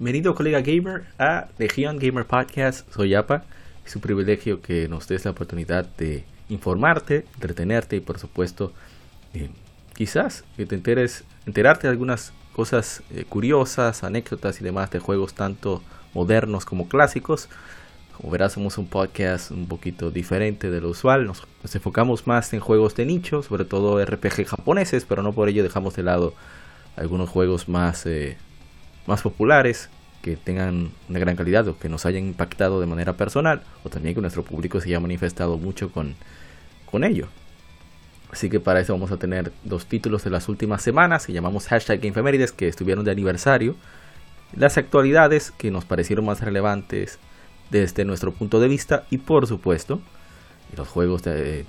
Bienvenido colega gamer a Legion Gamer Podcast, soy Yapa. Es un privilegio que nos des la oportunidad de informarte, entretenerte y por supuesto eh, quizás que te enteres, enterarte de algunas cosas eh, curiosas, anécdotas y demás de juegos tanto modernos como clásicos. Como verás, somos un podcast un poquito diferente de lo usual. Nos, enfocamos más en juegos de nicho, sobre todo RPG japoneses, pero no por ello dejamos de lado algunos juegos más eh, más populares, que tengan una gran calidad o que nos hayan impactado de manera personal, o también que nuestro público se haya manifestado mucho con, con ello. Así que para eso vamos a tener dos títulos de las últimas semanas que llamamos hashtag Infemérides que estuvieron de aniversario. Las actualidades que nos parecieron más relevantes desde nuestro punto de vista y por supuesto los juegos del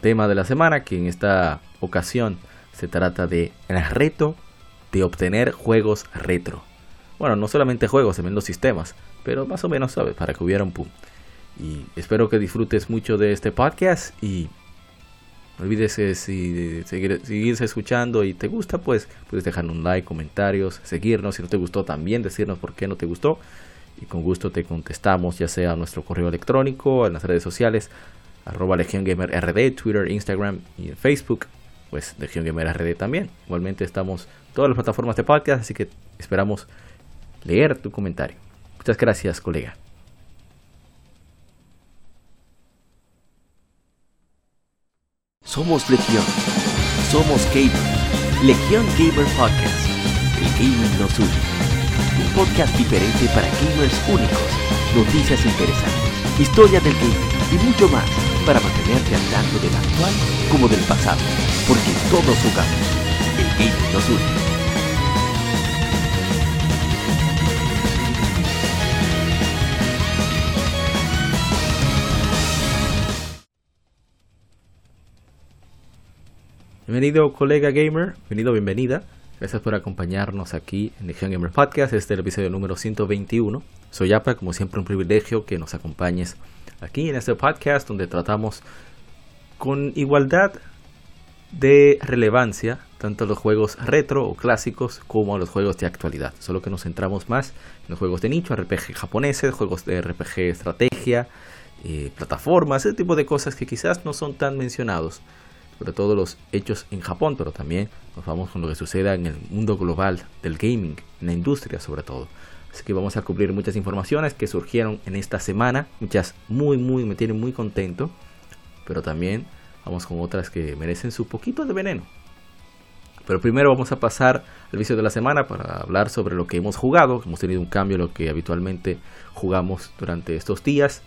tema de la semana que en esta ocasión se trata de el reto de obtener juegos retro. Bueno, no solamente juegos, también los sistemas, pero más o menos, ¿sabes? Para que hubiera un pum. Y espero que disfrutes mucho de este podcast y no olvides si seguir, seguirse escuchando y te gusta, pues puedes dejar un like, comentarios, seguirnos. Si no te gustó, también decirnos por qué no te gustó. Y con gusto te contestamos, ya sea a nuestro correo electrónico, en las redes sociales, arroba Legion Gamer Twitter, Instagram y Facebook, pues Legion Gamer RD también. Igualmente estamos todas las plataformas de podcast, así que esperamos leer tu comentario. Muchas gracias, colega. Somos Legión. Somos Gamer. Legión Gamer Podcast. El gaming nos une. Un podcast diferente para gamers únicos. Noticias interesantes. Historia del gaming y mucho más para mantenerte al tanto del actual como del pasado. Porque todos jugamos. El gaming nos une. Bienvenido colega gamer, bienvenido, bienvenida. Gracias por acompañarnos aquí en Legion Gamer Podcast. Este es el episodio número 121. Soy Apa, como siempre un privilegio que nos acompañes aquí en este podcast donde tratamos con igualdad de relevancia tanto los juegos retro o clásicos como los juegos de actualidad. Solo que nos centramos más en los juegos de nicho, RPG japoneses, juegos de RPG estrategia, eh, plataformas, ese tipo de cosas que quizás no son tan mencionados sobre todo los hechos en Japón, pero también nos vamos con lo que suceda en el mundo global del gaming, en la industria sobre todo. Así que vamos a cubrir muchas informaciones que surgieron en esta semana, muchas muy, muy, me tienen muy contento, pero también vamos con otras que merecen su poquito de veneno. Pero primero vamos a pasar al vicio de la semana para hablar sobre lo que hemos jugado. Hemos tenido un cambio en lo que habitualmente jugamos durante estos días.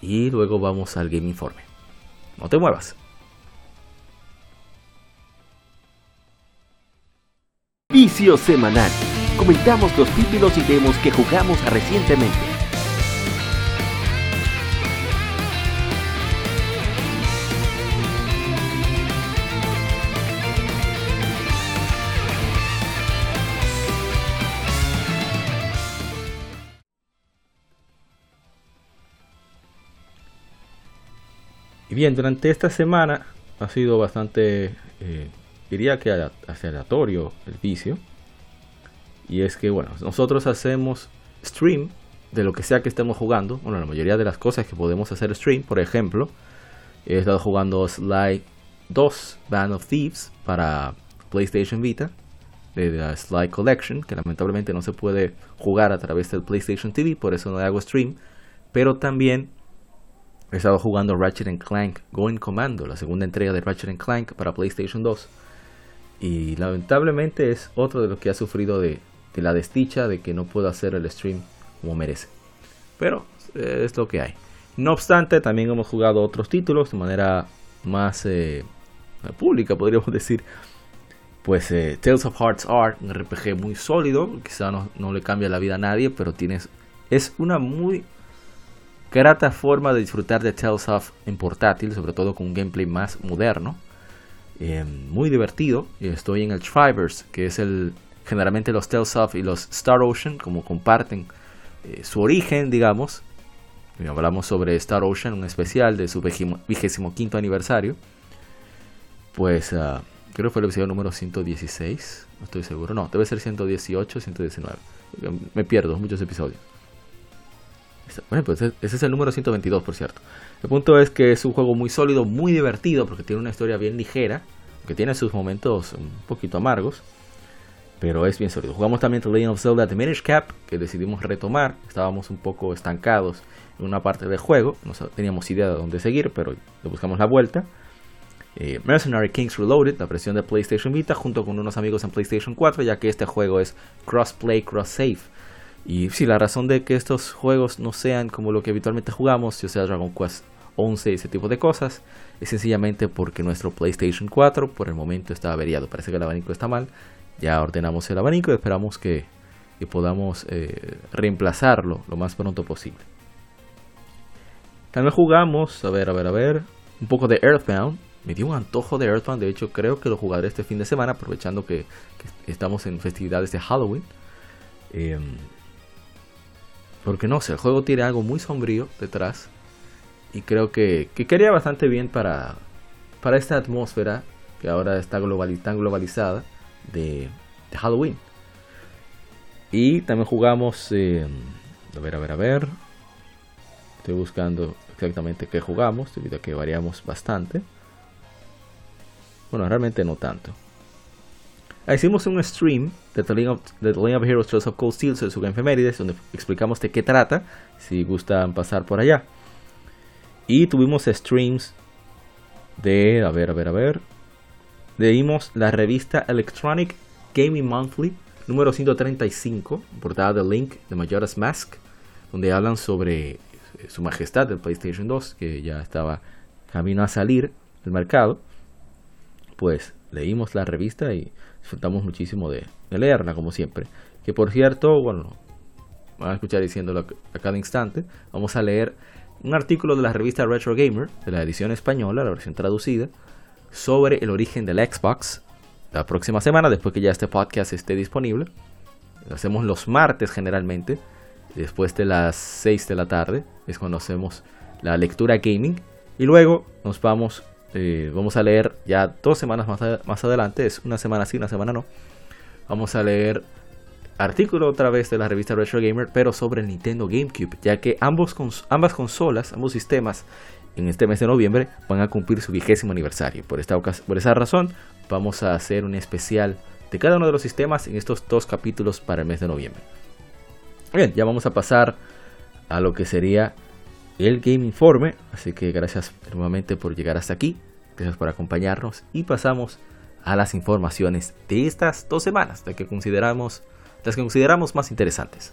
Y luego vamos al Game Informe. No te muevas. Vicio semanal. Comentamos los títulos y demos que jugamos recientemente. Y bien, durante esta semana ha sido bastante eh, diría que aleatorio el vicio. Y es que, bueno, nosotros hacemos stream de lo que sea que estemos jugando. Bueno, la mayoría de las cosas que podemos hacer stream, por ejemplo, he estado jugando Sly 2 Band of Thieves para PlayStation Vita de la Sly Collection, que lamentablemente no se puede jugar a través del PlayStation TV, por eso no hago stream. Pero también he estado jugando Ratchet Clank Going Commando, la segunda entrega de Ratchet Clank para PlayStation 2 y lamentablemente es otro de los que ha sufrido de, la desdicha de que no puedo hacer el stream como merece. Pero eh, es lo que hay. No obstante, también hemos jugado otros títulos de manera más eh, pública, podríamos decir. Pues eh, Tales of Hearts Art, un RPG muy sólido, quizá no, le cambia la vida a nadie, pero tienes, es una muy grata forma de disfrutar de Tales of en portátil, sobre todo con un gameplay más moderno. Eh, muy divertido. Estoy en el Triverse, que es el generalmente los Tales of y los Star Ocean, como comparten eh, su origen, digamos. Y hablamos sobre Star Ocean, un especial de su vigésimo quinto aniversario. Pues uh, creo que fue el episodio número 116, no estoy seguro, no, debe ser 118, 119. Me pierdo, muchos episodios. Bueno, pues ese es el número 122, por cierto. El punto es que es un juego muy sólido, muy divertido, porque tiene una historia bien ligera, que tiene sus momentos un poquito amargos, pero es bien sólido. Jugamos también The Legend of Zelda The Minish Cap, que decidimos retomar. Estábamos un poco estancados en una parte del juego, no teníamos idea de dónde seguir, pero le buscamos la vuelta. Eh, Mercenary Kings Reloaded, la versión de PlayStation Vita, junto con unos amigos en PlayStation 4, ya que este juego es cross-play, cross-save. Y sí, la razón de que estos juegos no sean como lo que habitualmente jugamos, ya sea Dragon Quest 11 y ese tipo de cosas, es sencillamente porque nuestro PlayStation 4 por el momento está averiado. Parece que el abanico está mal. Ya ordenamos el abanico y esperamos que, podamos eh, reemplazarlo lo más pronto posible. También jugamos, a ver, a ver, a ver, un poco de Earthbound. Me dio un antojo de Earthbound, de hecho creo que lo jugaré este fin de semana, aprovechando que, estamos en festividades de Halloween. Em, porque no sé, el juego tiene algo muy sombrío detrás. Y creo que, que quedaría bastante bien para, para esta atmósfera que ahora está tan globalizada de, Halloween. Y también jugamos, eh, a ver, a ver, a ver. Estoy buscando exactamente qué jugamos, debido a que variamos bastante. Bueno, realmente no tanto. Ah, hicimos un stream de The League of, The of Heroes Trails of Cold Steel sobre su efemérides, donde explicamos de qué trata, si gustan pasar por allá. Y tuvimos streams de, a ver, a ver, a ver. Leímos la revista Electronic Gaming Monthly número 135, portada de Link de Majora's Mask, donde hablan sobre eh, su majestad del PlayStation 2, que ya estaba camino a salir del mercado. Pues leímos la revista y disfrutamos muchísimo de, leerla, como siempre. Que por cierto, bueno, van a escuchar diciéndolo a cada instante. Vamos a leer un artículo de la revista Retro Gamer, de la edición española, la versión traducida, sobre el origen del Xbox la próxima semana, después que ya este podcast esté disponible. Lo hacemos los martes generalmente, después de las 6 de la tarde, es cuando hacemos la lectura gaming. Y luego nos vamos, eh, vamos a leer ya dos semanas más, más adelante, es una semana sí, una semana no. Vamos a leer artículo otra vez de la revista Retro Gamer, pero sobre el Nintendo GameCube, ya que ambos ambas consolas, ambos sistemas, en este mes de noviembre van a cumplir su vigésimo aniversario. Por, esta por esa razón, vamos a hacer un especial de cada uno de los sistemas en estos dos capítulos para el mes de noviembre. Bien, ya vamos a pasar a lo que sería el Game Informe. Así que gracias nuevamente por llegar hasta aquí. Gracias por acompañarnos y pasamos a las informaciones de estas dos semanas, de que consideramos las que consideramos más interesantes.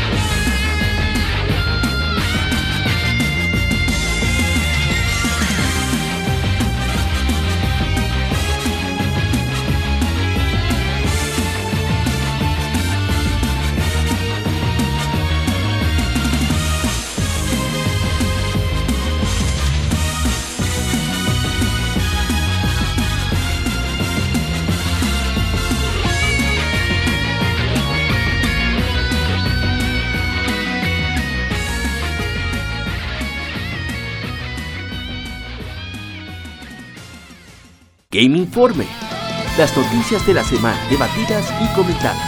Game Informe. Las noticias de la semana debatidas y comentadas.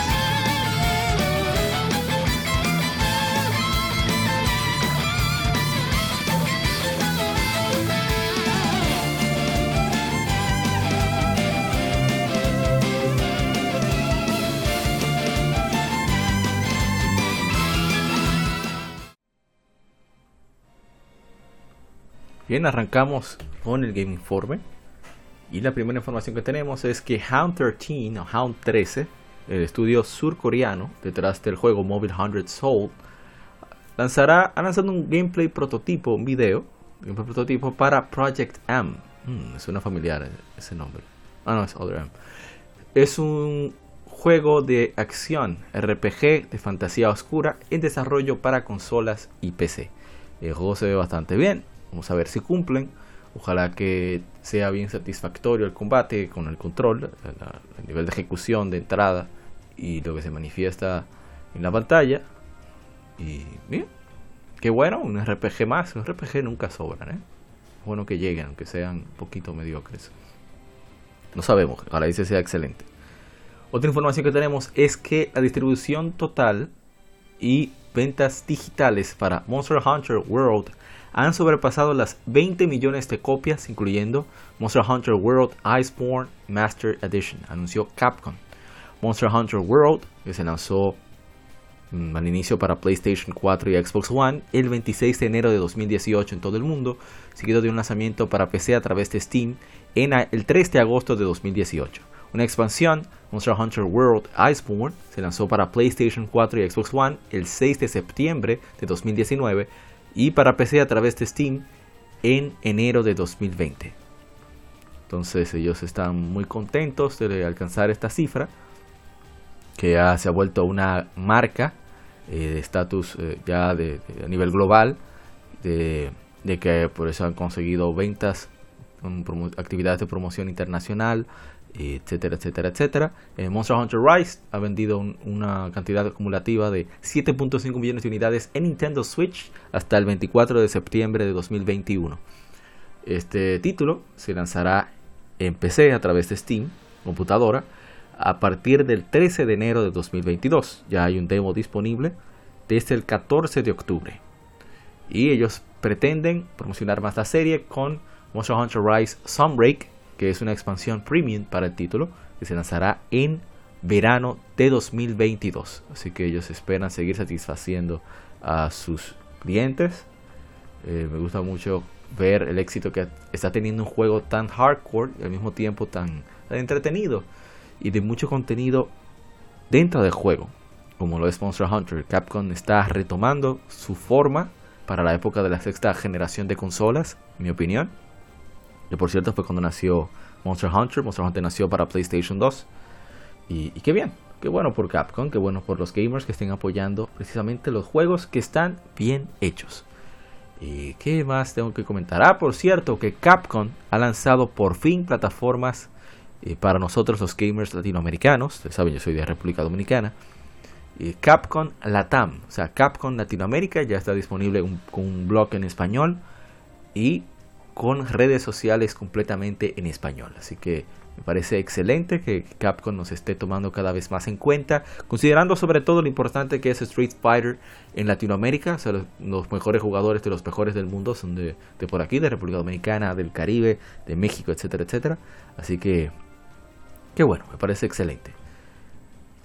Bien, arrancamos con el Game Informe. Y la primera información que tenemos es que Hound 13 o Hound 13, el estudio surcoreano detrás del juego Mobile 100 Soul, lanzará, ha lanzado un gameplay prototipo, un video, gameplay prototipo para Project M. Mm, es una familiar ese nombre. Ah, no, es Other M. Es un juego de acción RPG de fantasía oscura en desarrollo para consolas y PC. El juego se ve bastante bien, vamos a ver si cumplen. Ojalá que sea bien satisfactorio el combate con el control, el nivel de ejecución de entrada y lo que se manifiesta en la pantalla. Y bien, qué bueno, un RPG más. Un RPG nunca sobran, ¿eh? bueno que lleguen, aunque sean un poquito mediocres. No sabemos, ojalá dice sea excelente. Otra información que tenemos es que la distribución total y ventas digitales para Monster Hunter World han sobrepasado las 20 millones de copias, incluyendo Monster Hunter World Iceborne Master Edition, anunció Capcom. Monster Hunter World, que se lanzó mm, al inicio para PlayStation 4 y Xbox One el 26 de enero de 2018 en todo el mundo, seguido de un lanzamiento para PC a través de Steam en el 3 de agosto de 2018. Una expansión, Monster Hunter World Iceborne, se lanzó para PlayStation 4 y Xbox One el 6 de septiembre de 2019 y para PC a través de Steam en enero de 2020. Entonces ellos están muy contentos de alcanzar esta cifra, que ya se ha vuelto una marca eh, de estatus eh, ya de, a nivel global, de, de, que por eso han conseguido ventas, actividades de promoción internacional, etcétera, etcétera, etcétera. Eh, Monster Hunter Rise ha vendido una cantidad acumulativa de 7.5 millones de unidades en Nintendo Switch hasta el 24 de septiembre de 2021. Este título se lanzará en PC a través de Steam, computadora, a partir del 13 de enero de 2022. Ya hay un demo disponible desde el 14 de octubre. Y ellos pretenden promocionar más la serie con Monster Hunter Rise Sunbreak que es una expansión premium para el título, que se lanzará en verano de 2022. Así que ellos esperan seguir satisfaciendo a sus clientes. Eh, me gusta mucho ver el éxito que está teniendo un juego tan hardcore y al mismo tiempo tan, entretenido y de mucho contenido dentro del juego, como lo es Monster Hunter. Capcom está retomando su forma para la época de la sexta generación de consolas, en mi opinión que por cierto fue cuando nació Monster Hunter. Monster Hunter nació para PlayStation 2. Y, qué bien, qué bueno por Capcom, qué bueno por los gamers que estén apoyando precisamente los juegos que están bien hechos. ¿Y qué más tengo que comentar? Ah, por cierto, que Capcom ha lanzado por fin plataformas eh, para nosotros los gamers latinoamericanos. Ustedes saben, yo soy de República Dominicana. Capcom Latam, o sea, Capcom Latinoamérica ya está disponible con un blog en español. Y con redes sociales completamente en español. Así que me parece excelente que Capcom nos esté tomando cada vez más en cuenta, considerando sobre todo lo importante que es Street Fighter en Latinoamérica. O sea, los, mejores jugadores de los mejores del mundo son de, de, por aquí, de República Dominicana, del Caribe, de México, etcétera, etcétera. Así que, qué bueno, me parece excelente.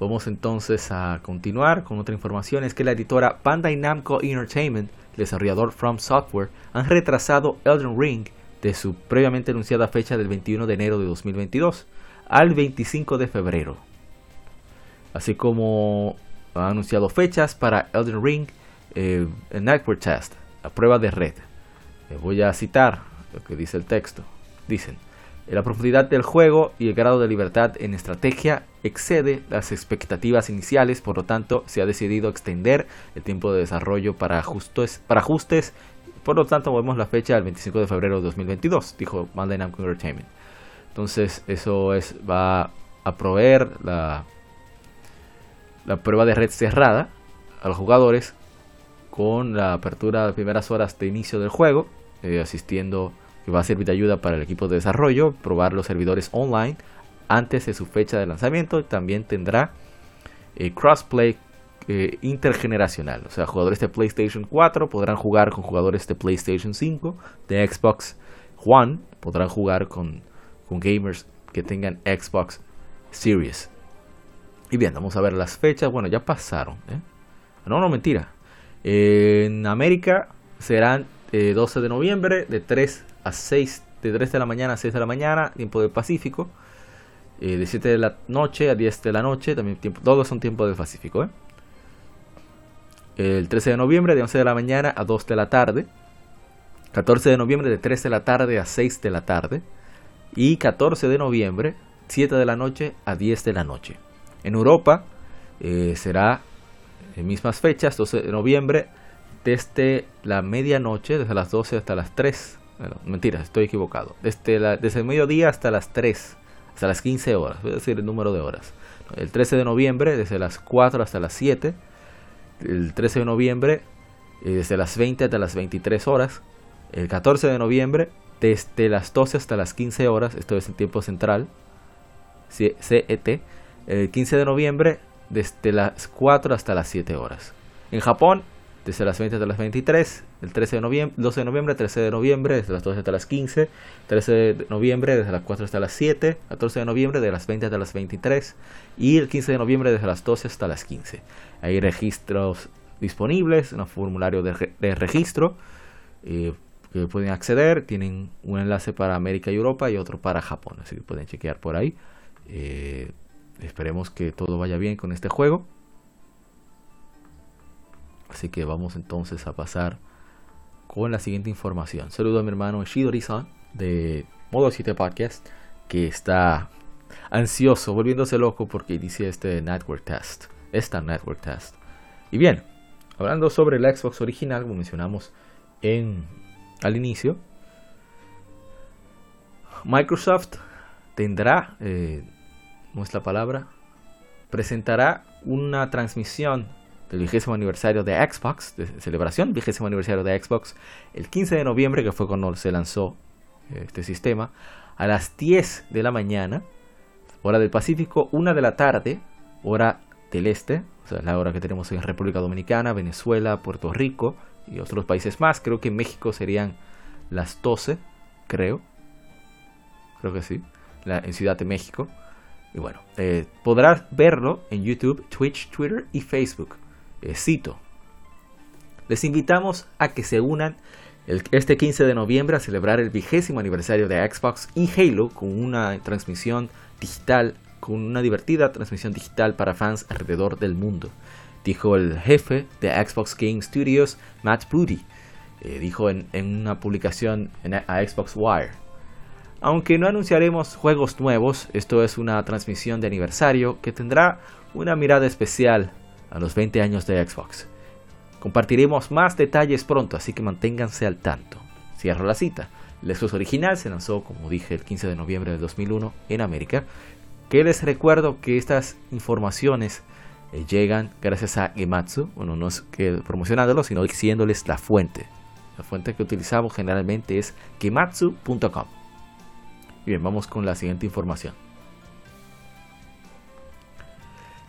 Vamos entonces a continuar con otra información. Es que la editora Bandai Namco Entertainment desarrollador From Software, han retrasado Elden Ring de su previamente anunciada fecha del 21 de enero de 2022 al 25 de febrero. Así como han anunciado fechas para Elden Ring eh, Network Test, la prueba de red. Les voy a citar lo que dice el texto. Dicen, la profundidad del juego y el grado de libertad en estrategia excede las expectativas iniciales, por lo tanto se ha decidido extender el tiempo de desarrollo para ajustes, para ajustes por lo tanto movemos la fecha al 25 de febrero de 2022, dijo Namco Entertainment. Entonces eso es, va a proveer la, la prueba de red cerrada a los jugadores con la apertura de primeras horas de inicio del juego, eh, asistiendo que va a servir de ayuda para el equipo de desarrollo, probar los servidores online antes de su fecha de lanzamiento. También tendrá eh, crossplay eh, intergeneracional, o sea, jugadores de PlayStation 4 podrán jugar con jugadores de PlayStation 5, de Xbox One podrán jugar con, gamers que tengan Xbox Series. Y bien, vamos a ver las fechas. Bueno, ya pasaron. ¿eh? No, no, mentira. en América serán 12 de noviembre de 3 a 6, de 3 de la mañana a 6 de la mañana, tiempo del Pacífico. De 7 de la noche a 10 de la noche, también tiempo, todos son tiempos del Pacífico. El 13 de noviembre de 11 de la mañana a 2 de la tarde. 14 de noviembre de 3 de la tarde a 6 de la tarde. Y 14 de noviembre, 7 de la noche a 10 de la noche. En Europa eh, será en mismas fechas, 12 de noviembre, desde la medianoche, desde las 12 hasta las 3. Bueno, mentira, estoy equivocado. Desde, la, desde el mediodía hasta las 3, hasta las 15 horas, a decir el número de horas. El 13 de noviembre, desde las 4 hasta las 7. El 13 de noviembre, eh, desde las 20 hasta las 23 horas. El 14 de noviembre, desde las 12 hasta las 15 horas, esto es en tiempo central, CET. El 15 de noviembre, desde las 4 hasta las 7 horas. En Japón, desde las 20 hasta las 23, el 13 de noviembre, 12 de noviembre, 13 de noviembre, desde las 12 hasta las 15, 13 de noviembre, desde las 4 hasta las 7, 14 de noviembre, de las 20 hasta las 23, y el 15 de noviembre, desde las 12 hasta las 15. Hay registros disponibles, un formulario de, registro eh, que pueden acceder, tienen un enlace para América y Europa y otro para Japón, así que pueden chequear por ahí. Eh, Esperemos que todo vaya bien con este juego. Así que vamos entonces a pasar con la siguiente información. Saludo a mi hermano Shidori-san de Modo 7 Podcast que está ansioso, volviéndose loco porque inicia este network test, esta network test. Y bien, hablando sobre el Xbox original, como mencionamos en al inicio, Microsoft tendrá eh, nuestra palabra, presentará una transmisión del vigésimo aniversario de Xbox, celebración vigésimo aniversario de Xbox, el 15 de noviembre, que fue cuando se lanzó eh, este sistema, a las 10 de la mañana, hora del Pacífico, 1 de la tarde, hora del este, o sea, la hora que tenemos en República Dominicana, Venezuela, Puerto Rico y otros países más. Creo que en México serían las 12, creo. Creo que sí, en Ciudad de México. Y bueno, eh, podrás verlo en YouTube, Twitch, Twitter y Facebook. Eh, cito. Les invitamos a que se unan este 15 de noviembre a celebrar el vigésimo aniversario de Xbox y Halo con una transmisión digital, con una divertida transmisión digital para fans alrededor del mundo, dijo el jefe de Xbox Game Studios, Matt Booty. Eh, dijo en, una publicación en, Xbox Wire. Aunque no anunciaremos juegos nuevos, esto es una transmisión de aniversario que tendrá una mirada especial a los 20 años de Xbox. Compartiremos más detalles pronto, así que manténganse al tanto. Cierro la cita. El Xbox original se lanzó, como dije, el 15 de noviembre de 2001 en América. Que les recuerdo que estas informaciones eh, llegan gracias a Gematsu. Bueno, no es que promocionándolo, sino diciéndoles la fuente. La fuente que utilizamos generalmente es gematsu.com. Bien, vamos con la siguiente información.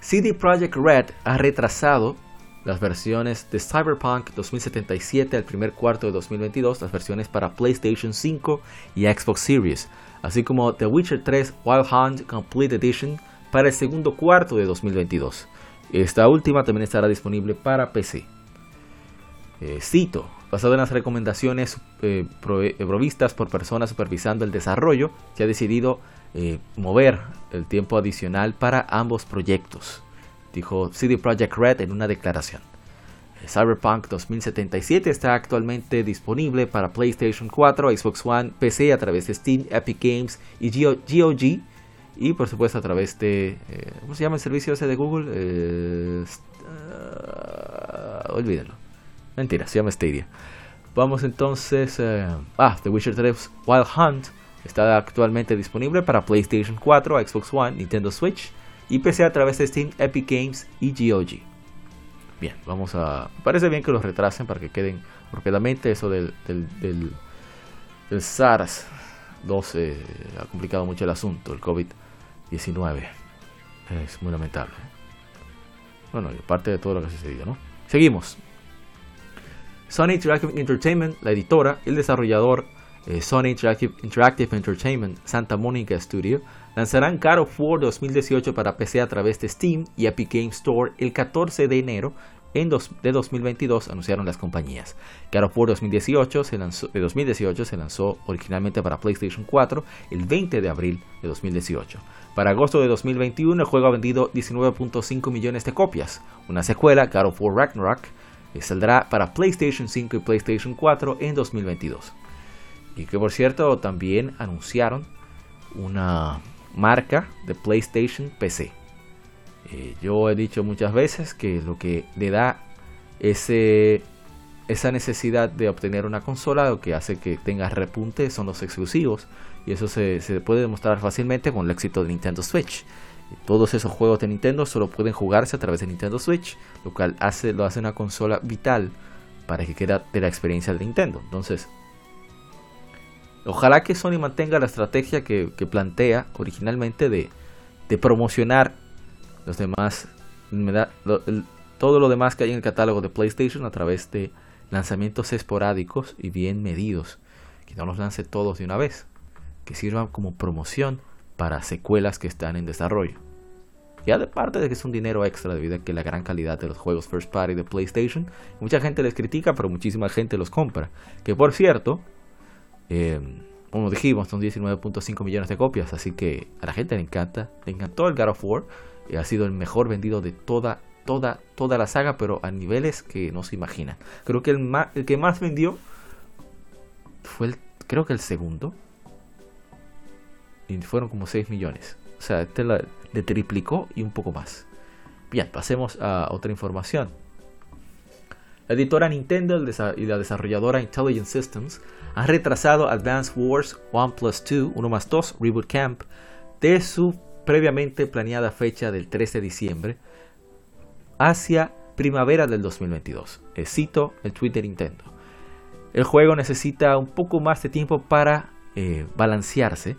CD Projekt Red ha retrasado las versiones de Cyberpunk 2077 al primer cuarto de 2022, las versiones para PlayStation 5 y Xbox Series, así como The Witcher 3 Wild Hunt Complete Edition para el segundo cuarto de 2022. Esta última también estará disponible para PC. Eh, cito, basado en las recomendaciones eh, eh, provistas por personas supervisando el desarrollo, se ha decidido eh, mover el tiempo adicional para ambos proyectos, dijo CD Projekt Red en una declaración. Cyberpunk 2077 está actualmente disponible para PlayStation 4, Xbox One, PC a través de Steam, Epic Games y GOG y por supuesto a través de ¿cómo se llama el servicio ese de Google? olvídenlo Mentira, se llama Stadia. Vamos entonces. Eh, ah, The Witcher 3 Wild Hunt está actualmente disponible para PlayStation 4, Xbox One, Nintendo Switch y PC a través de Steam, Epic Games y GOG. Bien, vamos a. Parece bien que los retrasen para que queden propiamente eso del, del, del, SARS 12 ha complicado mucho el asunto, el COVID-19. Es muy lamentable. Bueno, y aparte de todo lo que ha sucedido, ¿no? Seguimos. Sony Interactive Entertainment, la editora, el desarrollador eh, Sony Interactive, Entertainment Santa Monica Studio lanzarán God of War 2018 para PC a través de Steam y Epic Game Store el 14 de enero en de 2022 anunciaron las compañías. God of War 2018 se lanzó, de 2018 se lanzó originalmente para PlayStation 4 el 20 de abril de 2018. Para agosto de 2021 el juego ha vendido 19.5 millones de copias. Una secuela, God of War Ragnarok, eh, saldrá para PlayStation 5 y PlayStation 4 en 2022. Y que por cierto también anunciaron una marca de PlayStation PC. Eh, yo he dicho muchas veces que lo que le da esa necesidad de obtener una consola, lo que hace que tenga repunte son los exclusivos. Y eso se, puede demostrar fácilmente con el éxito de Nintendo Switch. Todos esos juegos de Nintendo solo pueden jugarse a través de Nintendo Switch, lo cual hace, lo hace una consola vital para que quede de la experiencia de Nintendo. Entonces, ojalá que Sony mantenga la estrategia que, plantea originalmente de, promocionar los demás, todo lo demás que hay en el catálogo de PlayStation a través de lanzamientos esporádicos y bien medidos. Que no los lance todos de una vez. Que sirvan como promoción para secuelas que están en desarrollo. Ya de parte de que es un dinero extra debido a que la gran calidad de los juegos first party de PlayStation, mucha gente les critica, pero muchísima gente los compra. Que por cierto, eh, como dijimos, son 19.5 millones de copias, así que a la gente le encanta, le encantó el God of War ha sido el mejor vendido de toda, toda, toda la saga, pero a niveles que no se imaginan. Creo que el, el que más vendió fue el, creo que el segundo. Y fueron como 6 millones. O sea, este le triplicó y un poco más. Bien, pasemos a otra información. La editora Nintendo y la desarrolladora Intelligent Systems han retrasado Advance Wars 1 Plus 2, 1 más 2, Reboot Camp, de su previamente planeada fecha del 13 de diciembre hacia primavera del 2022. Eh, cito el tweet Nintendo. El juego necesita un poco más de tiempo para eh, balancearse.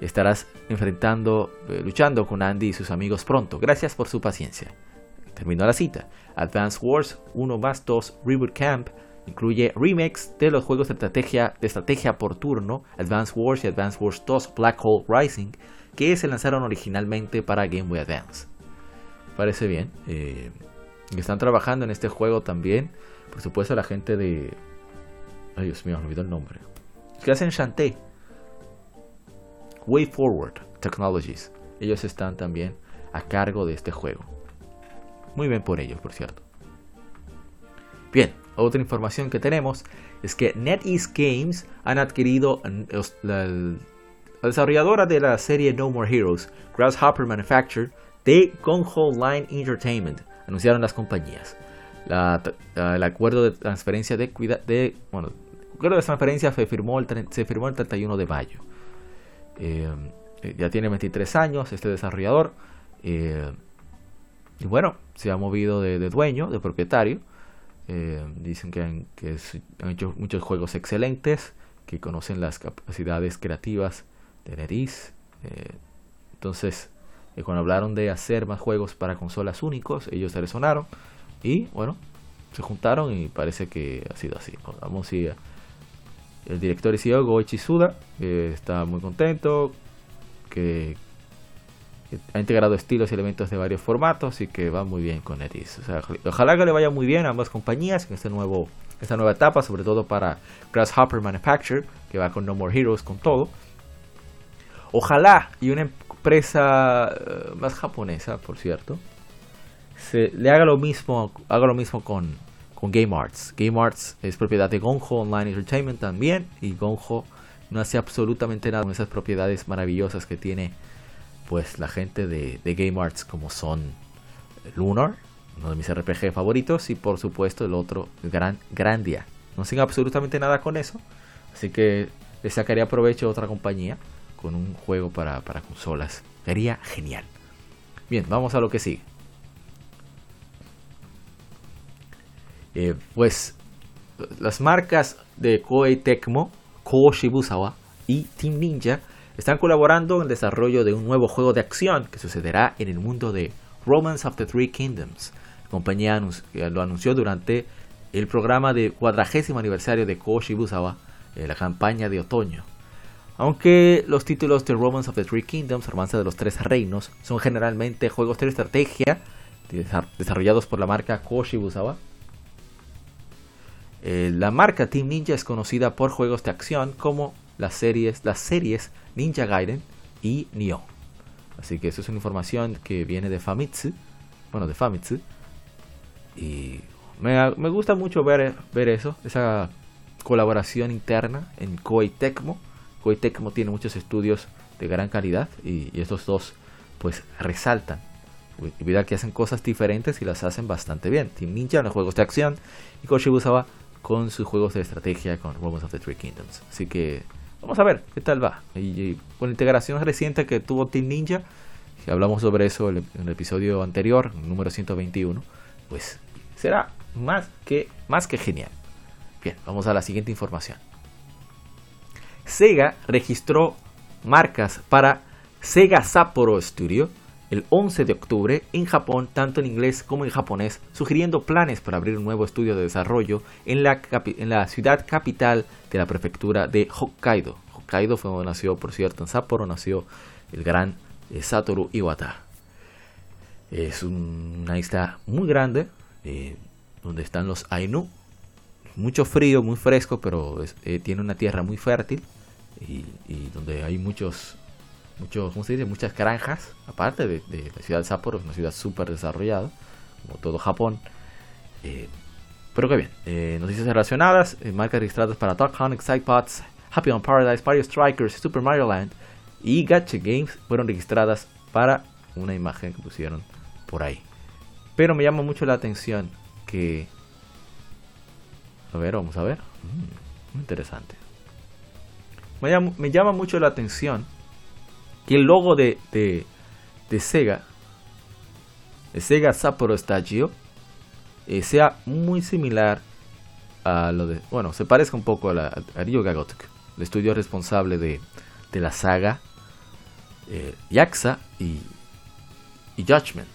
Estarás enfrentando, eh, luchando con Andy y sus amigos pronto. Gracias por su paciencia. Terminó la cita. Advance Wars 1 más 2 Reboot Camp incluye remakes de los juegos de estrategia, de estrategia por turno, Advance Wars y Advance Wars 2 Black Hole Rising, que se lanzaron originalmente para Game Boy Advance. Parece bien. Eh, están trabajando en este juego también. Por supuesto, la gente de. Ay, Dios mío, me olvidó el nombre. Que hacen Shantae. Way Forward Technologies. Ellos están también a cargo de este juego. Muy bien por ellos, por cierto. Bien, otra información que tenemos es que NetEase Games han adquirido la desarrolladora de la serie No More Heroes, Grasshopper Manufacture, de Gonho Line Entertainment, anunciaron las compañías. el acuerdo de transferencia de, de bueno, acuerdo de transferencia se firmó el, se firmó el 31 de mayo. Eh, ya tiene 23 años este desarrollador. Eh, y bueno, se ha movido de, dueño, de propietario. Eh, dicen que, han, que han hecho muchos juegos excelentes, que conocen las capacidades creativas de eh, entonces, eh, cuando hablaron de hacer más juegos para consolas únicos, ellos se resonaron y bueno, se juntaron y parece que ha sido así. Vamos el director y CEO Goichi Suda está muy contento, que, ha integrado estilos y elementos de varios formatos y que va muy bien con NetEase. ojalá que le vaya muy bien a ambas compañías en este nuevo, esta nueva etapa, sobre todo para Grasshopper Manufacture, que va con No More Heroes, con todo. Ojalá y una empresa eh, más japonesa, por cierto, se, le haga lo mismo, haga lo mismo con, con Game Arts. Game Arts es propiedad de Gonjo Online Entertainment también y Gonjo no hace absolutamente nada con esas propiedades maravillosas que tiene pues la gente de, Game Arts como son Lunar, uno de mis RPG favoritos y por supuesto el otro Gran, Grandia. No hacen absolutamente nada con eso, así que le sacaría provecho a otra compañía con un juego para, consolas. Sería genial. Bien, vamos a lo que sigue. Eh, pues las marcas de Koei Tecmo, Ko Shibusawa y Team Ninja están colaborando en el desarrollo de un nuevo juego de acción que sucederá en el mundo de Romance of the Three Kingdoms. La compañía eh, lo anunció durante el programa de cuadragésimo aniversario de Ko Shibusawa, eh, la campaña de otoño. Aunque los títulos de Romance of the Three Kingdoms, Romance de los Tres Reinos, son generalmente juegos de estrategia desarrollados por la marca Koshibusawa. Eh, la marca Team Ninja es conocida por juegos de acción como las series, las series Ninja Gaiden y Nioh. Así que eso es una información que viene de Famitsu, bueno, de Famitsu. Y me, me gusta mucho ver, ver eso, esa colaboración interna en Koei Tecmo. Koei Tecmo tiene muchos estudios de gran calidad y, estos dos pues resaltan. Cuidado que hacen cosas diferentes y las hacen bastante bien. Team Ninja en los juegos de acción y Koshibusawa con sus juegos de estrategia con Romans of the Three Kingdoms. Así que vamos a ver qué tal va. Y, con la integración reciente que tuvo Team Ninja, hablamos sobre eso en el episodio anterior, número 121, pues será más que, más que genial. Bien, vamos a la siguiente información. Sega registró marcas para Sega Sapporo Studio el 11 de octubre en Japón, tanto en inglés como en japonés, sugiriendo planes para abrir un nuevo estudio de desarrollo en la, en la ciudad capital de la prefectura de Hokkaido. Hokkaido fue donde nació, por cierto, en Sapporo nació el gran eh, Satoru Iwata. Es una isla muy grande, eh, donde están los Ainu. Mucho frío, muy fresco, pero eh, tiene una tierra muy fértil y, donde hay muchos, muchos, ¿cómo se dice? Muchas granjas, aparte de, la ciudad de Sapporo, es una ciudad súper desarrollada, como todo Japón. Eh, pero qué bien, eh, noticias relacionadas, marcas registradas para Dark Hunt, Pots, Happy on Paradise, Mario Strikers, Super Mario Land y Gacha Games fueron registradas para una imagen que pusieron por ahí. Pero me llama mucho la atención que... A ver, vamos a ver. Mm, interesante. Me llama, mucho la atención que el logo de, de, de Sega, de Sega Sapporo Stagio, eh, sea muy similar a lo de... Bueno, se parezca un poco a, la, a Ryoga el estudio responsable de, de la saga eh, y, Judgment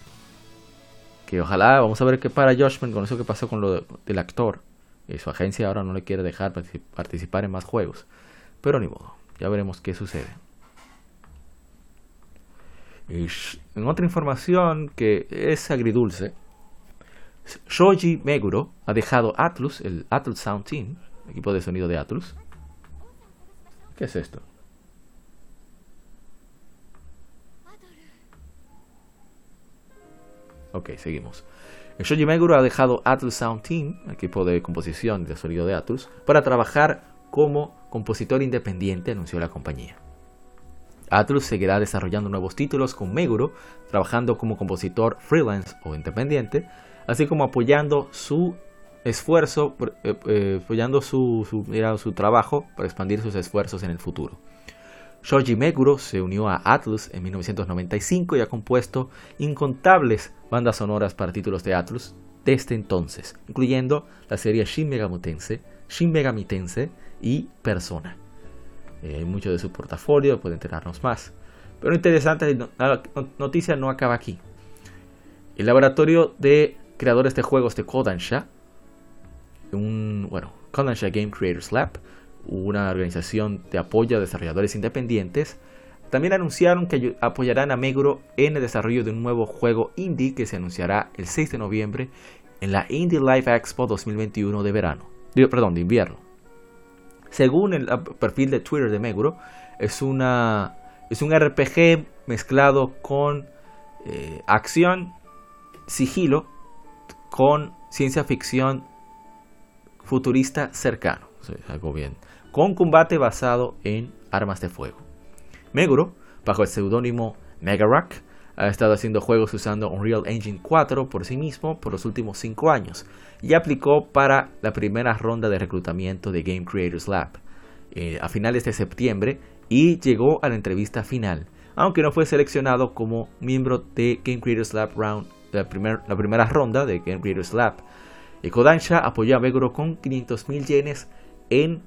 que ojalá, vamos a ver qué para Joshman con eso que pasó con lo del actor. Y su agencia ahora no le quiere dejar participar en más juegos. Pero ni modo, ya veremos qué sucede. En otra información que es agridulce, Shoji Meguro ha dejado Atlus, el Atlus Sound Team, equipo de sonido de Atlus. ¿Qué es esto? Ok, seguimos. Shoji Meguro ha dejado Atlus Sound Team, equipo de composición de sonido de Atlus, para trabajar como compositor independiente, anunció la compañía. Atlus seguirá desarrollando nuevos títulos con Meguro, trabajando como compositor freelance o independiente, así como apoyando su esfuerzo, eh, eh, apoyando su, su trabajo para expandir sus esfuerzos en el futuro. Shoji Meguro se unió a Atlus en 1995 y ha compuesto incontables bandas sonoras para títulos de Atlus desde entonces, incluyendo la serie Shin Megami Tensei, Shin Megami Tensei y Persona. Eh, mucho de su portafolio, puede enterarnos más. Pero interesante, la noticia no acaba aquí. El laboratorio de creadores de juegos de Kodansha, un, bueno, Kodansha Game Creators Lab, una organización de apoyo a desarrolladores independientes, también anunciaron que apoyarán a Meguro en el desarrollo de un nuevo juego indie que se anunciará el 6 de noviembre en la Indie Live Expo 2021 de verano, perdón, de invierno. Según el perfil de Twitter de Meguro, es, una, es un RPG mezclado con eh, acción, sigilo, con ciencia ficción futurista cercano. algo bien con combate basado en armas de fuego. Meguro, bajo el seudónimo Megarock, ha estado haciendo juegos usando Unreal Engine 4 por sí mismo por los últimos 5 años y aplicó para la primera ronda de reclutamiento de Game Creators Lab eh, a finales de septiembre y llegó a la entrevista final, aunque no fue seleccionado como miembro de Game Creators Lab Round, la, la primera ronda de Game Creators Lab. Y Kodansha apoyó a Meguro con 500.000 yenes en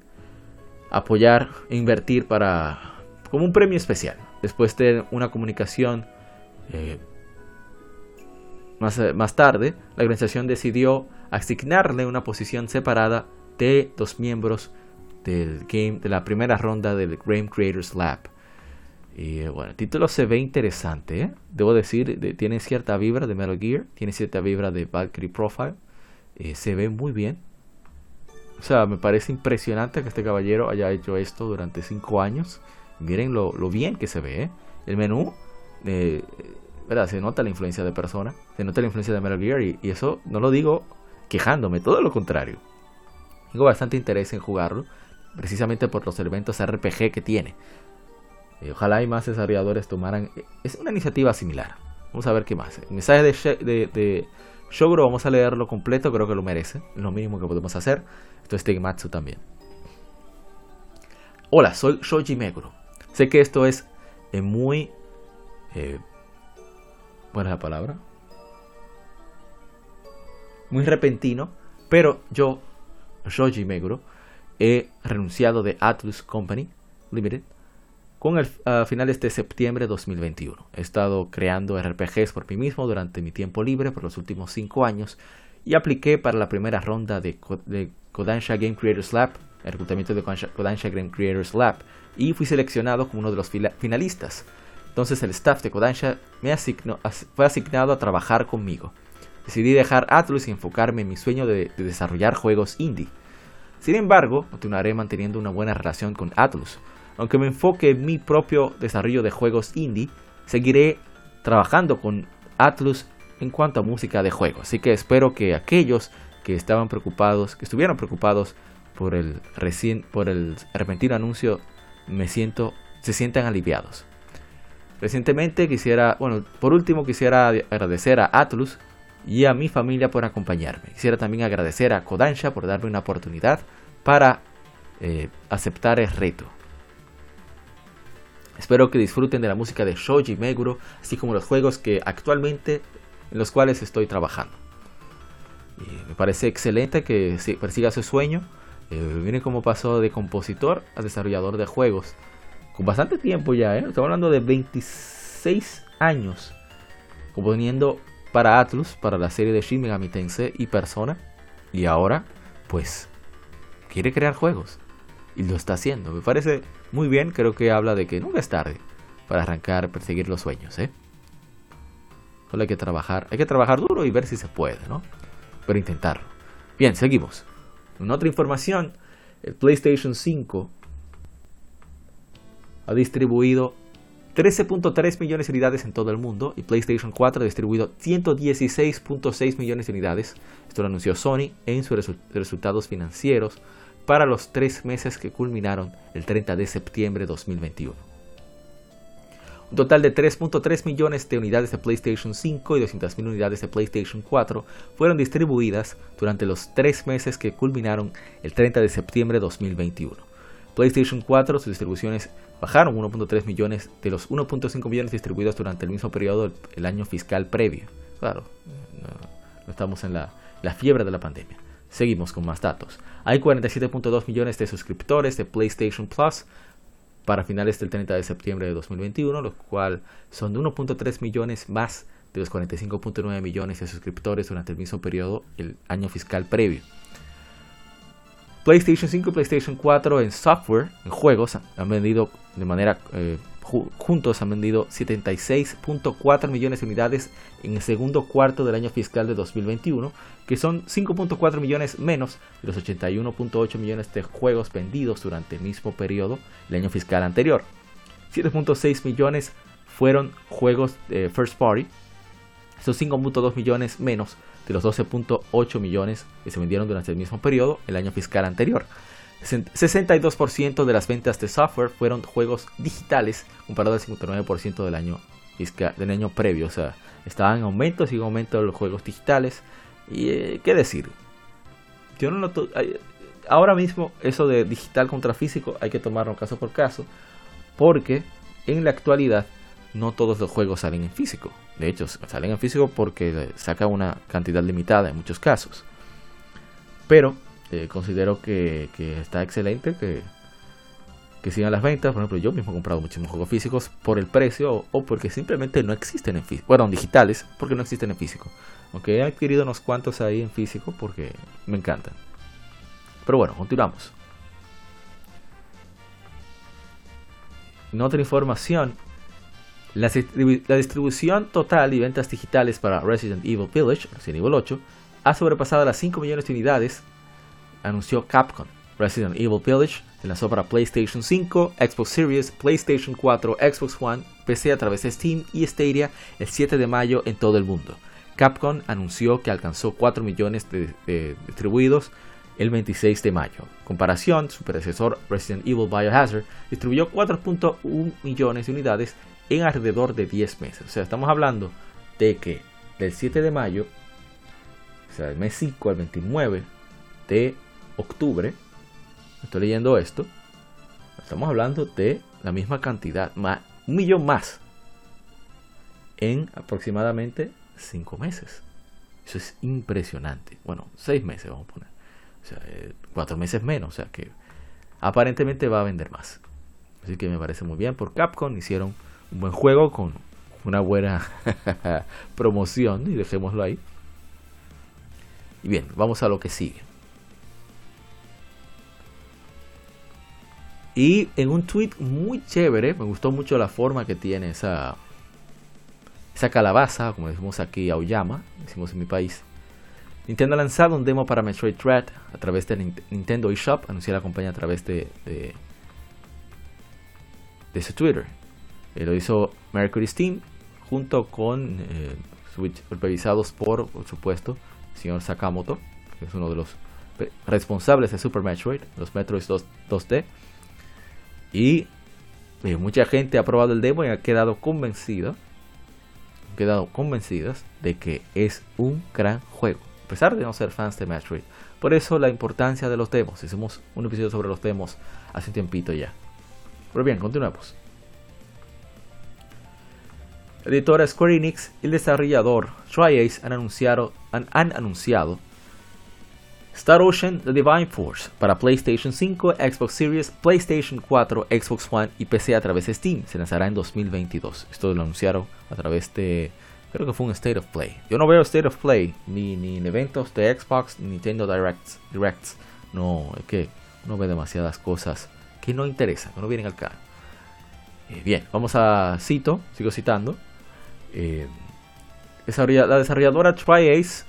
apoyar e invertir para como un premio especial. Después de una comunicación eh, más, más, tarde, la organización decidió asignarle una posición separada de dos miembros del game de la primera ronda del Game Creators Lab. Y bueno, el título se ve interesante, ¿eh? debo decir, tiene cierta vibra de Metal Gear, tiene cierta vibra de Valkyrie Profile, eh, se ve muy bien. O sea, me parece impresionante que este caballero haya hecho esto durante 5 años. Miren lo, bien que se ve. ¿eh? El menú, ¿verdad? Se nota la influencia de persona, se nota la influencia de Metal Gear y, eso no lo digo quejándome, todo lo contrario. Tengo bastante interés en jugarlo, precisamente por los elementos RPG que tiene. Eh, ojalá y más desarrolladores tomaran. Eh, es una iniciativa similar. Vamos a ver qué más. El mensaje de, Shogoro, vamos a leerlo completo, creo que lo merece. Es lo mínimo que podemos hacer. Esto es Tegematsu también. Hola, soy Shoji Meguro. Sé que esto es eh, muy. Eh, ¿Buena la palabra? Muy repentino, pero yo, Shoji Meguro, he renunciado de Atlus Company Limited con el, a finales de septiembre de 2021. He estado creando RPGs por mí mismo durante mi tiempo libre por los últimos 5 años y apliqué para la primera ronda de, Kodansha Game Creators Lab, el reclutamiento de Kodansha Game Creators Lab, y fui seleccionado como uno de los finalistas. Entonces el staff de Kodansha me fue asignado a trabajar conmigo. Decidí dejar Atlus y enfocarme en mi sueño de, de desarrollar juegos indie. Sin embargo, continuaré manteniendo una buena relación con Atlus, aunque me enfoque en mi propio desarrollo de juegos indie, seguiré trabajando con Atlus en cuanto a música de juegos. Así que espero que aquellos que estaban preocupados, que estuvieran preocupados por el recién, por el repentino anuncio, me siento, se sientan aliviados. Recientemente quisiera, bueno, por último quisiera agradecer a Atlus y a mi familia por acompañarme. Quisiera también agradecer a Kodansha por darme una oportunidad para eh, aceptar el reto. Espero que disfruten de la música de Shoji Meguro, así como los juegos que actualmente en los cuales estoy trabajando. me parece excelente que persiga su sueño. Eh, miren cómo de compositor a desarrollador de juegos. Con bastante tiempo ya, ¿eh? Estamos hablando de 26 años componiendo para Atlus, para la serie de Shin Megami Tensei y Persona. Y ahora, pues, quiere crear juegos. Y lo está haciendo. Me parece muy bien, creo que habla de que nunca es tarde para arrancar, perseguir los sueños, ¿eh? Solo hay que trabajar, hay que trabajar duro y ver si se puede, ¿no? Pero intentarlo. Bien, seguimos. En otra información, el PlayStation 5 ha distribuido 13.3 millones de unidades en todo el mundo y PlayStation 4 ha distribuido 116.6 millones de unidades. Esto lo anunció Sony en sus resultados financieros para los tres meses que culminaron el 30 de septiembre de 2021. Un total de 3.3 millones de unidades de PlayStation 5 y 200.000 unidades de PlayStation 4 fueron distribuidas durante los tres meses que culminaron el 30 de septiembre de 2021. PlayStation 4, sus distribuciones bajaron 1.3 millones de los 1.5 millones distribuidos durante el mismo periodo del año fiscal previo. Claro, no, estamos en la fiebre de la pandemia. Seguimos con más datos. Hay 47.2 millones de suscriptores de PlayStation Plus para finales del 30 de septiembre de 2021, lo cual son 1.3 millones más de los 45.9 millones de suscriptores durante el mismo periodo, el año fiscal previo. PlayStation 5 y PlayStation 4 en software, en juegos, han vendido de manera eh, juntos han vendido 76.4 millones de unidades en el segundo cuarto del año fiscal de 2021, que son 5.4 millones menos de los 81.8 millones de juegos vendidos durante el mismo periodo del año fiscal anterior. 7.6 millones fueron juegos de first party, esos 5.2 millones menos de los 12.8 millones que se vendieron durante el mismo periodo el año fiscal anterior. 62% de las ventas de software fueron juegos digitales, comparado al 59% del año, del año previo. O sea, estaban en aumento, sigue aumento los juegos digitales. Y eh, qué decir, yo no noto, ahora mismo eso de digital contra físico hay que tomarlo caso por caso, porque en la actualidad no todos los juegos salen en físico. De hecho, salen en físico porque saca una cantidad limitada en muchos casos. Pero eh, considero que, está excelente que, sigan las ventas. Por ejemplo, yo mismo he comprado muchísimos juegos físicos por el precio o, porque simplemente no existen en físico. Bueno, digitales, porque no existen en físico. Aunque he adquirido unos cuantos ahí en físico porque me encantan. Pero bueno, continuamos. En otra información, La, distribución total y ventas digitales para Resident Evil Village, Resident Evil 8, ha sobrepasado las 5 millones de unidades, anunció Capcom. Resident Evil Village se lanzó para PlayStation 5, Xbox Series, PlayStation 4, Xbox One, PC a través de Steam y Stadia el 7 de mayo en todo el mundo. Capcom anunció que alcanzó 4 millones de, distribuidos el 26 de mayo. comparación, su predecesor Resident Evil Biohazard distribuyó 4.1 millones de unidades en alrededor de 10 meses. O sea, estamos hablando de que del 7 de mayo, o sea, del mes 5 al 29 de octubre, estoy leyendo esto, estamos hablando de la misma cantidad, más, un millón más, en aproximadamente 5 meses. Eso es impresionante. Bueno, 6 meses vamos a poner. O sea, 4 eh, meses menos. O sea que aparentemente va a vender más. Así que me parece muy bien. Por Capcom hicieron un buen juego con una buena promoción. Y dejémoslo ahí. Y bien, vamos a lo que sigue. Y en un tweet muy chévere, me gustó mucho la forma que tiene esa, esa calabaza, como decimos aquí, Aoyama, decimos en mi país. Nintendo ha lanzado un demo para Metroid Dread a través de Nintendo eShop, anunció la compañía a través de, de, su Twitter. Eh, lo hizo Mercury Steam junto con eh, supervisados por, por supuesto, el señor Sakamoto, que es uno de los responsables de Super Metroid, los Metroid 2, 2D. Y eh, mucha gente ha probado el demo y ha quedado convencido, quedado convencidas de que es un gran juego, a pesar de no ser fans de Metroid. Por eso la importancia de los demos. Hicimos un episodio sobre los demos hace un tiempito ya. Pero bien, continuemos. Editora Square Enix y el desarrollador TriAce han anunciado, han anunciado Star Ocean The Divine Force para PlayStation 5, Xbox Series, PlayStation 4, Xbox One y PC a través de Steam. Se lanzará en 2022. Esto lo anunciaron a través de. Creo que fue un State of Play. Yo no veo State of Play ni, ni en eventos de Xbox ni Nintendo Directs. Directs. No, es que uno ve demasiadas cosas que no interesan, que no vienen al caso. Eh, bien, vamos a cito, sigo citando. Eh, la desarrolladora TriAce,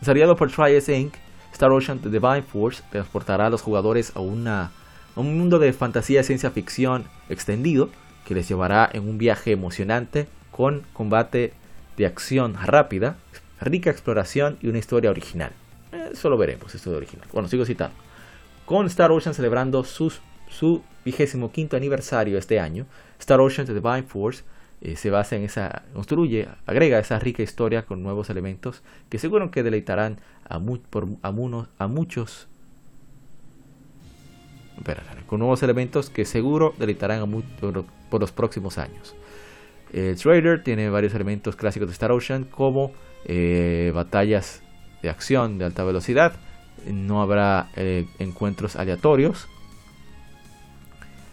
desarrollado por TriAce Inc., Star Ocean The Divine Force transportará a los jugadores a, un mundo de fantasía y ciencia ficción extendido que les llevará en un viaje emocionante con combate de acción rápida, rica exploración y una historia original. eso lo veremos, historia original. Bueno, sigo citando. Con Star Ocean celebrando su vigésimo quinto aniversario este año, Star Ocean The Divine Force eh, se basa en esa, construye, agrega esa rica historia con nuevos elementos que seguro que deleitarán a, por, a, muchos, con nuevos elementos que seguro deleitarán a por, los próximos años. El trailer tiene varios elementos clásicos de Star Ocean como eh, batallas de acción de alta velocidad, no habrá eh, encuentros aleatorios,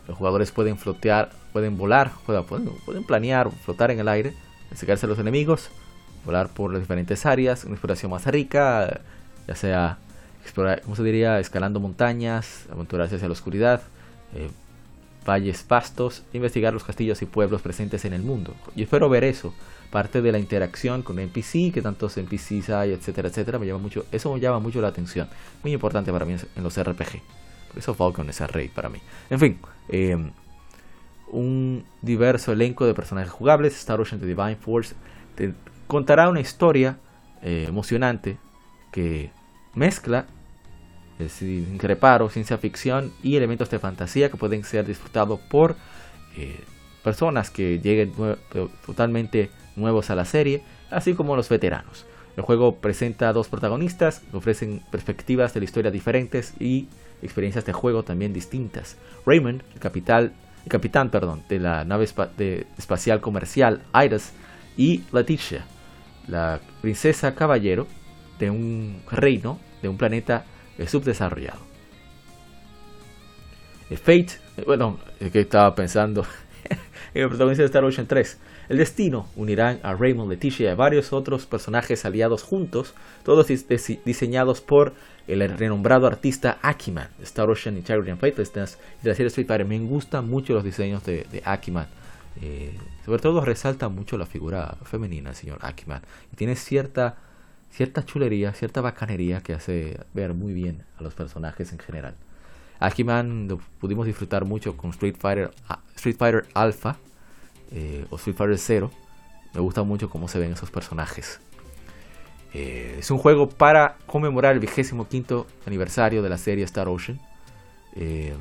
los jugadores pueden flotear pueden volar, pueden, pueden planear, flotar en el aire, acercarse a los enemigos, volar por las diferentes áreas, una exploración más rica, ya sea, explorar, ¿cómo se diría? Escalando montañas, aventurarse hacia la oscuridad, eh, valles pastos, investigar los castillos y pueblos presentes en el mundo. Yo espero ver eso, parte de la interacción con NPC, que tantos NPCs hay, etcétera, etcétera, me llama mucho, eso me llama mucho la atención, muy importante para mí en los RPG. Por eso Falcon es el rey para mí. En fin, eh, un diverso elenco de personajes jugables. Star Ocean The Divine Force contará una historia eh, emocionante que mezcla eh, sin reparo ciencia ficción y elementos de fantasía que pueden ser disfrutados por eh, personas que lleguen totalmente nuevos a la serie, así como los veteranos. El juego presenta a dos protagonistas que ofrecen perspectivas de la historia diferentes y experiencias de juego también distintas. Raymond, el capital capitán perdón, de la nave espacial comercial Iris y Leticia, la princesa caballero de un reino, de un planeta eh, subdesarrollado. Eh, Fate, eh, bueno, es que estaba pensando en el protagonista de Star Ocean 3. El destino unirán a Raymond, Leticia y a varios otros personajes aliados juntos, todos diseñados por el renombrado artista Akiman de Star Ocean Integrity and Faithlessness de la serie Street Fighter. Me gustan mucho los diseños de, Akiman. Eh, sobre todo resalta mucho la figura femenina del señor Akiman. Y tiene cierta, cierta chulería, cierta bacanería que hace ver muy bien a los personajes en general. Akiman pudimos disfrutar mucho con Street Fighter, Street Fighter Alpha eh, o Street Fighter Zero. Me gusta mucho cómo se ven esos personajes. Eh, es un juego para conmemorar el vigésimo quinto aniversario de la serie Star Ocean. Eh,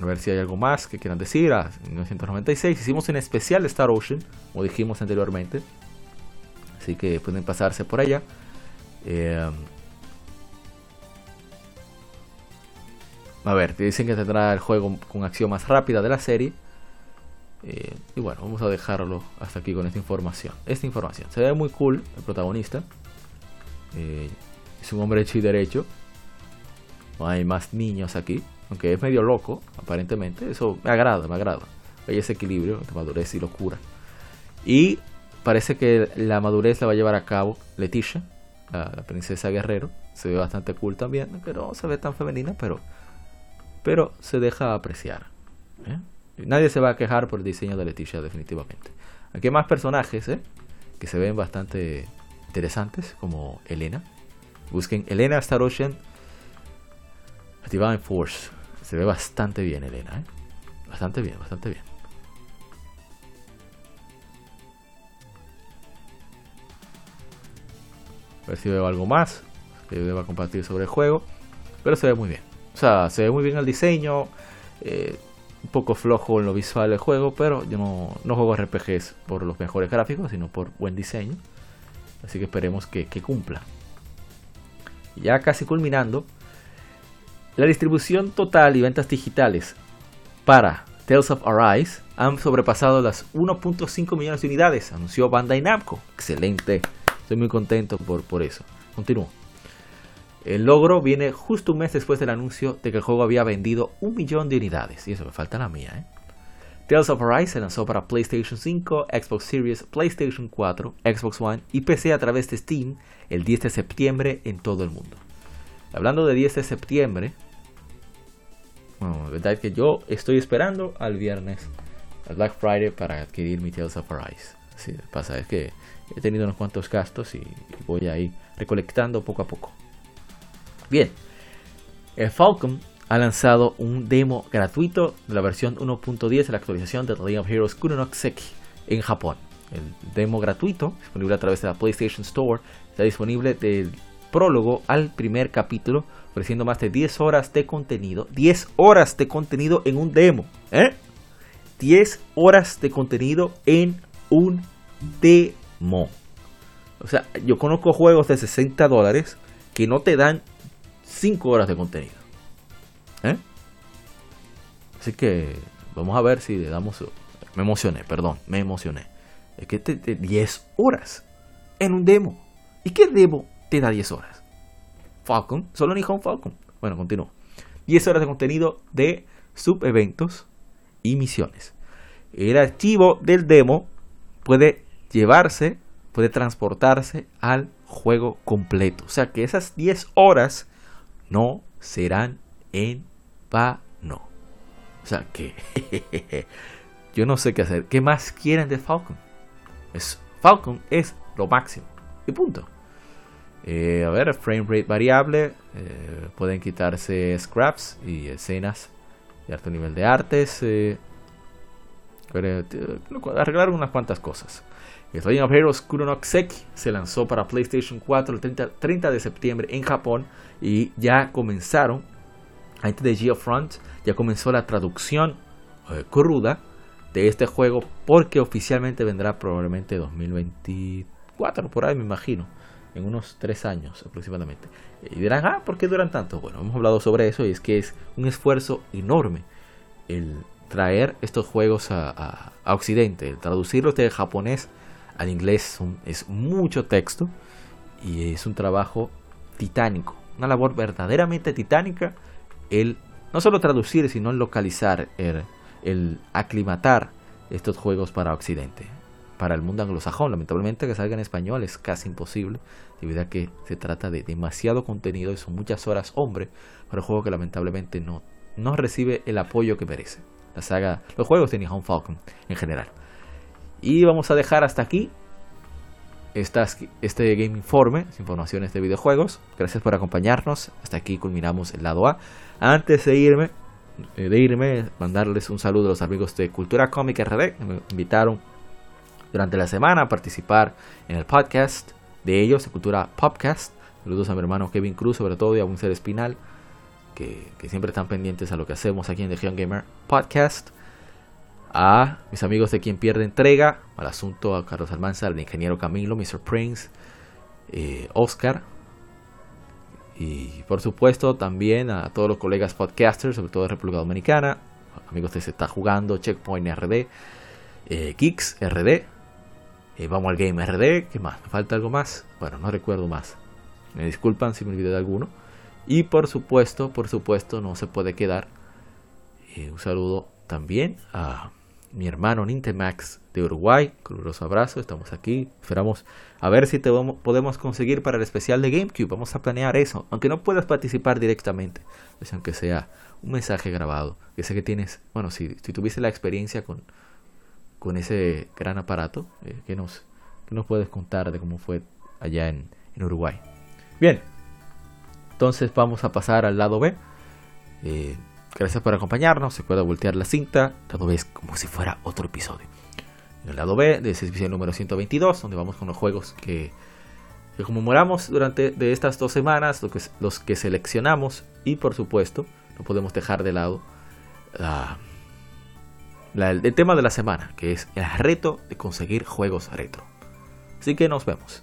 a ver si hay algo más que quieran decir. A 1996 hicimos un especial de Star Ocean, como dijimos anteriormente. Así que pueden pasarse por allá. Eh, a ver, te dicen que tendrá el juego con acción más rápida de la serie. Eh, y bueno, vamos a dejarlo hasta aquí con esta información. Esta información. Se ve muy cool el protagonista. Eh, es un hombre hecho y derecho. No hay más niños aquí. Aunque es medio loco, aparentemente. Eso me agrada, me agrada. Hay ese equilibrio entre madurez y locura. Y parece que la madurez la va a llevar a cabo Leticia, la, princesa guerrero. Se ve bastante cool también, pero no se ve tan femenina, pero, pero se deja apreciar. ¿eh? Nadie se va a quejar por el diseño de Leticia, definitivamente. Aquí hay más personajes ¿eh? que se ven bastante interesantes, como Elena. Busquen Elena Star Ocean Divine Force. Se ve bastante bien, Elena. ¿eh? Bastante bien, bastante bien. A ver si veo algo más que deba compartir sobre el juego. Pero se ve muy bien. O sea, se ve muy bien el diseño. Eh, un poco flojo en lo visual del juego, pero yo no, no, juego RPGs por los mejores gráficos, sino por buen diseño. Así que esperemos que, que cumpla. Ya casi culminando, la distribución total y ventas digitales para Tales of Arise han sobrepasado las 1.5 millones de unidades, anunció Bandai Namco. Excelente, estoy muy contento por, por eso. Continúo. El logro viene justo un mes después del anuncio de que el juego había vendido un millón de unidades. Y eso me falta la mía, ¿eh? Tales of Arise se lanzó para PlayStation 5, Xbox Series, PlayStation 4, Xbox One y PC a través de Steam el 10 de septiembre en todo el mundo. Hablando de 10 de septiembre, bueno, la verdad es que yo estoy esperando al viernes, al Black Friday, para adquirir mi Tales of Arise. Sí, pasa es que he tenido unos cuantos gastos y voy a ir recolectando poco a poco. Bien, el Falcon ha lanzado un demo gratuito de la versión 1.10 de la actualización de The Legend of Heroes Kunonoseki en Japón. El demo gratuito, disponible a través de la PlayStation Store, está disponible del prólogo al primer capítulo, ofreciendo más de 10 horas de contenido. 10 horas de contenido en un demo. ¿eh? 10 horas de contenido en un demo. O sea, yo conozco juegos de 60 dólares que no te dan 5 horas de contenido. ¿Eh? Así que vamos a ver si le damos... Me emocioné, perdón, me emocioné. Es que te, 10 horas en un demo. ¿Y qué demo te da 10 horas? Falcon, solo ni Home Falcon. Bueno, continúo. 10 horas de contenido de subeventos y misiones. El archivo del demo puede llevarse, puede transportarse al juego completo. O sea que esas 10 horas no serán en vano. O sea que yo no sé qué hacer. ¿Qué más quieren de Falcon? Es, Falcon es lo máximo. Y punto. Eh, a ver, frame rate variable. Eh, pueden quitarse scraps y escenas de alto nivel de artes. Eh, arreglar unas cuantas cosas. Legend of Heroes Kuronokseki se lanzó para PlayStation 4 el 30, de septiembre en Japón y ya comenzaron, antes de Geofront, ya comenzó la traducción eh, cruda de este juego porque oficialmente vendrá probablemente 2024, por ahí me imagino, en unos 3 años aproximadamente. Y dirán, ah, ¿por qué duran tanto? Bueno, hemos hablado sobre eso y es que es un esfuerzo enorme el traer estos juegos a, a Occidente, el traducirlos de japonés al inglés es mucho texto y es un trabajo titánico, una labor verdaderamente titánica el no solo traducir, sino el localizar, el, aclimatar estos juegos para Occidente. Para el mundo anglosajón, lamentablemente que salga en español es casi imposible, debido a que se trata de demasiado contenido y son muchas horas hombre para un juego que lamentablemente no, no recibe el apoyo que merece. la saga, los juegos de Nihon Falcon en general. Y vamos a dejar hasta aquí estas, este Game Informe, informaciones de videojuegos. Gracias por acompañarnos. Hasta aquí culminamos el lado A. Antes de irme, eh, de irme, mandarles un saludo a los amigos de Cultura Cómica RD que me invitaron durante la semana a participar en el podcast de ellos, de Cultura Podcast. Saludos a mi hermano Kevin Cruz, sobre todo, y a Winsor Espinal, que, que, siempre están pendientes a lo que hacemos aquí en The Gamer Podcast. A mis amigos de Quien Pierde Entrega, al asunto a Carlos Almanza, al ingeniero Camilo, Mr. Prince, eh, Oscar, y por supuesto también a todos los colegas podcasters, sobre todo de República Dominicana, amigos de Se Está Jugando, Checkpoint RD, eh, Geeks RD, eh, Vamos al Game RD, ¿qué más? ¿Me falta algo más? Bueno, no recuerdo más. Me disculpan si me olvidé de alguno. Y por supuesto, por supuesto, no se puede quedar. Eh, un saludo también a mi hermano Nintemax de Uruguay. Caluroso abrazo, estamos aquí. Esperamos a ver si te podemos conseguir para el especial de GameCube. Vamos a planear eso. Aunque no puedas participar directamente, pues aunque sea un mensaje grabado. Que sé que tienes, bueno, si, si tuviste la experiencia con, con ese gran aparato, eh, que nos, nos puedes contar de cómo fue allá en, en, Uruguay? Bien, entonces vamos a pasar al lado B. Eh, Gracias por acompañarnos. Se puede voltear la cinta. Lado B es como si fuera otro episodio. En el lado B de episodio número 122, donde vamos con los juegos que, que conmemoramos durante de estas dos semanas, los que, seleccionamos. Y por supuesto, no podemos dejar de lado la, la, el tema de la semana, que es el reto de conseguir juegos retro. Así que nos vemos.